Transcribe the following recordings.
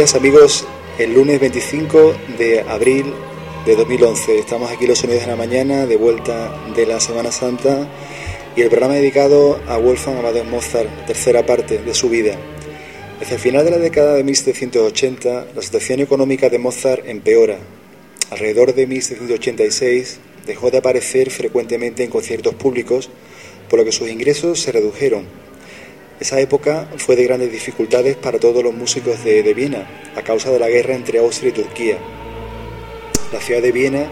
días amigos. El lunes 25 de abril de 2011 estamos aquí los sonidos de la mañana, de vuelta de la Semana Santa y el programa dedicado a Wolfgang Amadeus Mozart, tercera parte de su vida. Desde el final de la década de 1780, la situación económica de Mozart empeora. Alrededor de 1786 dejó de aparecer frecuentemente en conciertos públicos, por lo que sus ingresos se redujeron esa época fue de grandes dificultades para todos los músicos de, Viena, a causa de la guerra entre Austria y Turquía. La ciudad de Viena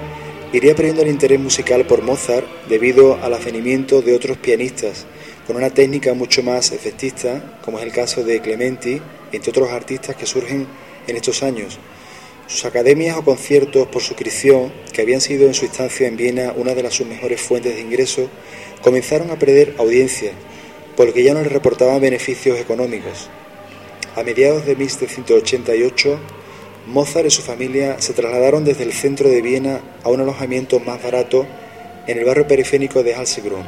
iría perdiendo el interés musical por Mozart debido al avenimiento de otros pianistas con una técnica mucho más efectista, como es el caso de Clementi, entre otros artistas que surgen en estos años. Sus academias o conciertos por suscripción, que habían sido en su instancia en Viena una de las sus mejores fuentes de ingresos, comenzaron a perder audiencia porque ya no le reportaban beneficios económicos. A mediados de 1788, Mozart y su familia se trasladaron desde el centro de Viena a un alojamiento más barato en el barrio periférico de Halsegrund.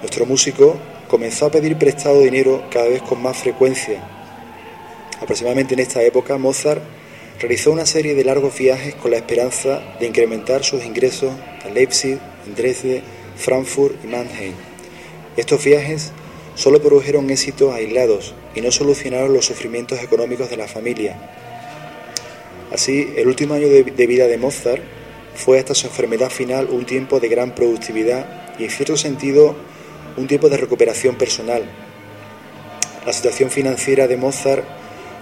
Nuestro músico comenzó a pedir prestado dinero cada vez con más frecuencia. Aproximadamente en esta época, Mozart realizó una serie de largos viajes con la esperanza de incrementar sus ingresos a Leipzig, Dresde, Frankfurt y Mannheim. Estos viajes solo produjeron éxitos aislados y no solucionaron los sufrimientos económicos de la familia. Así, el último año de, vida de Mozart fue hasta su enfermedad final un tiempo de gran productividad y en cierto sentido un tiempo de recuperación personal. La situación financiera de Mozart,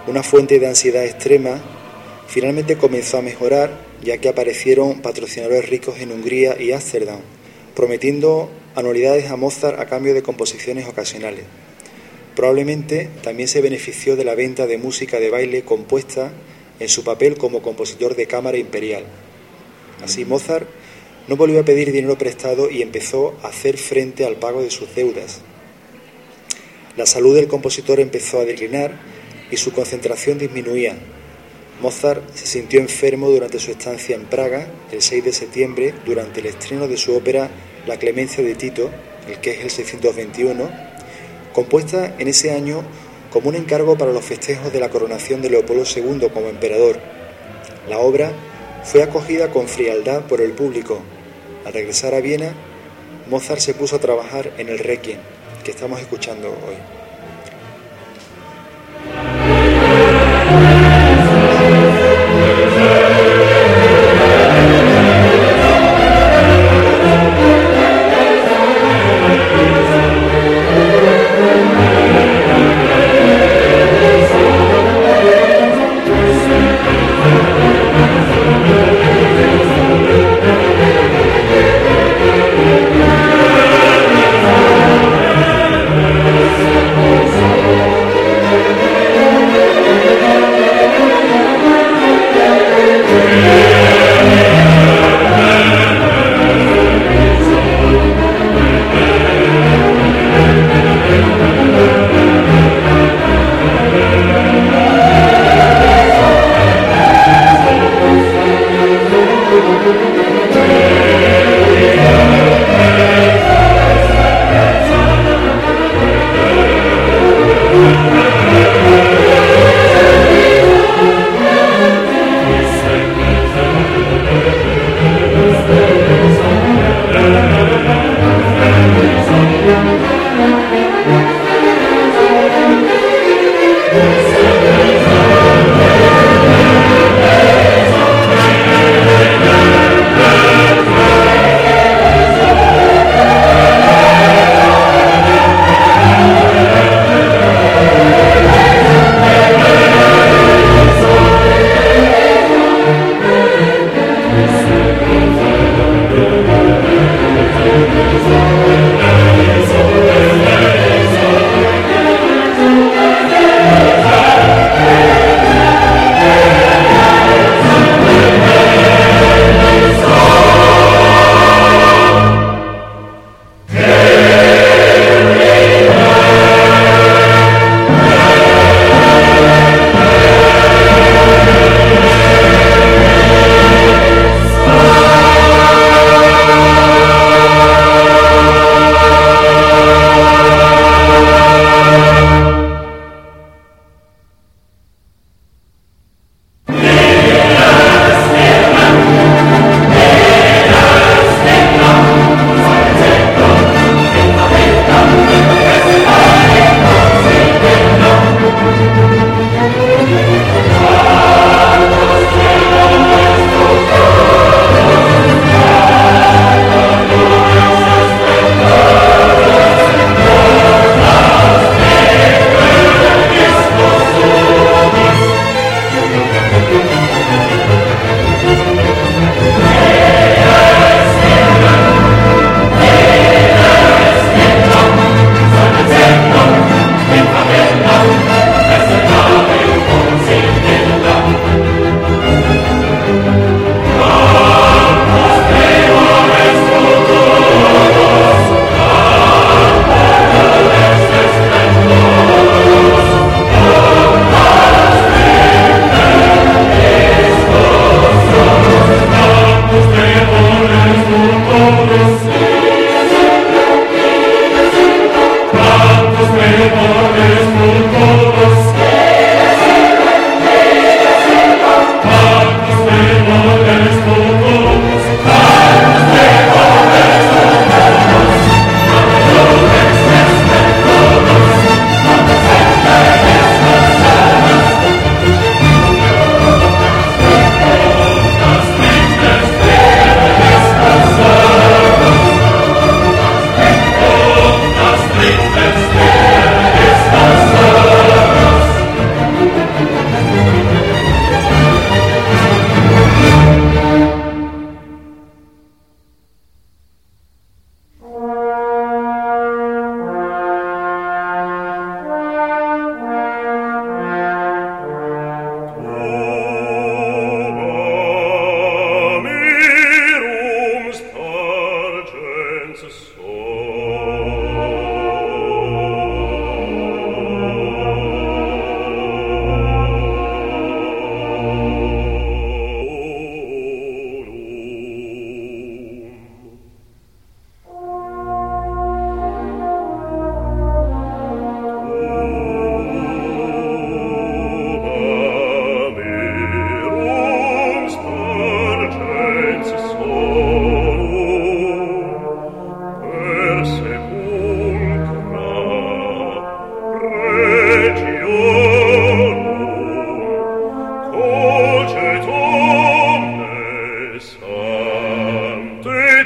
una fuente de ansiedad extrema, finalmente comenzó a mejorar ya que aparecieron patrocinadores ricos en Hungría y Ámsterdam, prometiendo anualidades a Mozart a cambio de composiciones ocasionales. Probablemente también se benefició de la venta de música de baile compuesta en su papel como compositor de cámara imperial. Así Mozart no volvió a pedir dinero prestado y empezó a hacer frente al pago de sus deudas. La salud del compositor empezó a declinar y su concentración disminuía. Mozart se sintió enfermo durante su estancia en Praga el 6 de septiembre durante el estreno de su ópera la Clemencia de Tito, el que es el 621, compuesta en ese año como un encargo para los festejos de la coronación de Leopoldo II como emperador. La obra fue acogida con frialdad por el público. Al regresar a Viena, Mozart se puso a trabajar en el Requiem, que estamos escuchando hoy.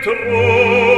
trone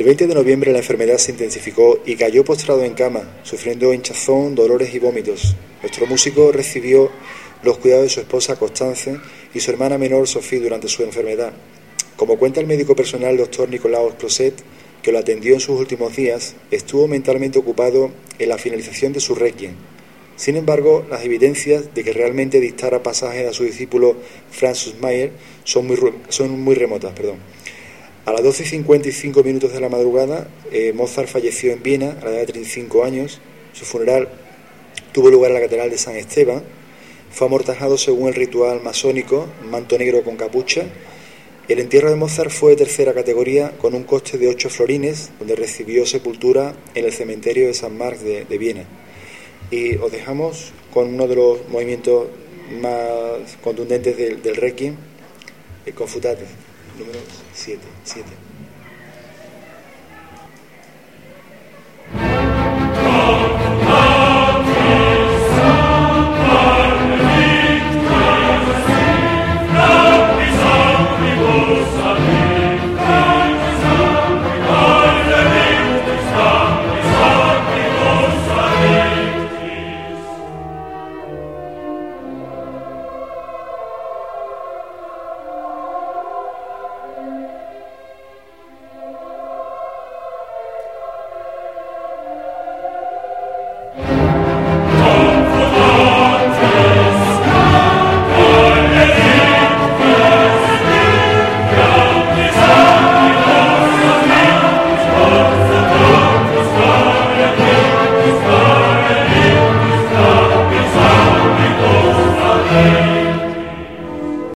El 20 de noviembre la enfermedad se intensificó y cayó postrado en cama, sufriendo hinchazón, dolores y vómitos. Nuestro músico recibió los cuidados de su esposa Constance y su hermana menor Sophie durante su enfermedad. Como cuenta el médico personal doctor Nicolaos Closet, que lo atendió en sus últimos días, estuvo mentalmente ocupado en la finalización de su requiem. Sin embargo, las evidencias de que realmente dictara pasajes a su discípulo Francis Mayer son muy, son muy remotas. Perdón. A las 12 y 55 minutos de la madrugada, eh, Mozart falleció en Viena a la edad de 35 años. Su funeral tuvo lugar en la Catedral de San Esteban. Fue amortajado según el ritual masónico, manto negro con capucha. El entierro de Mozart fue de tercera categoría con un coste de 8 florines, donde recibió sepultura en el cementerio de San Marx de, Viena. Y os dejamos con uno de los movimientos más contundentes del, del Requiem, el Confutate número 7. 7.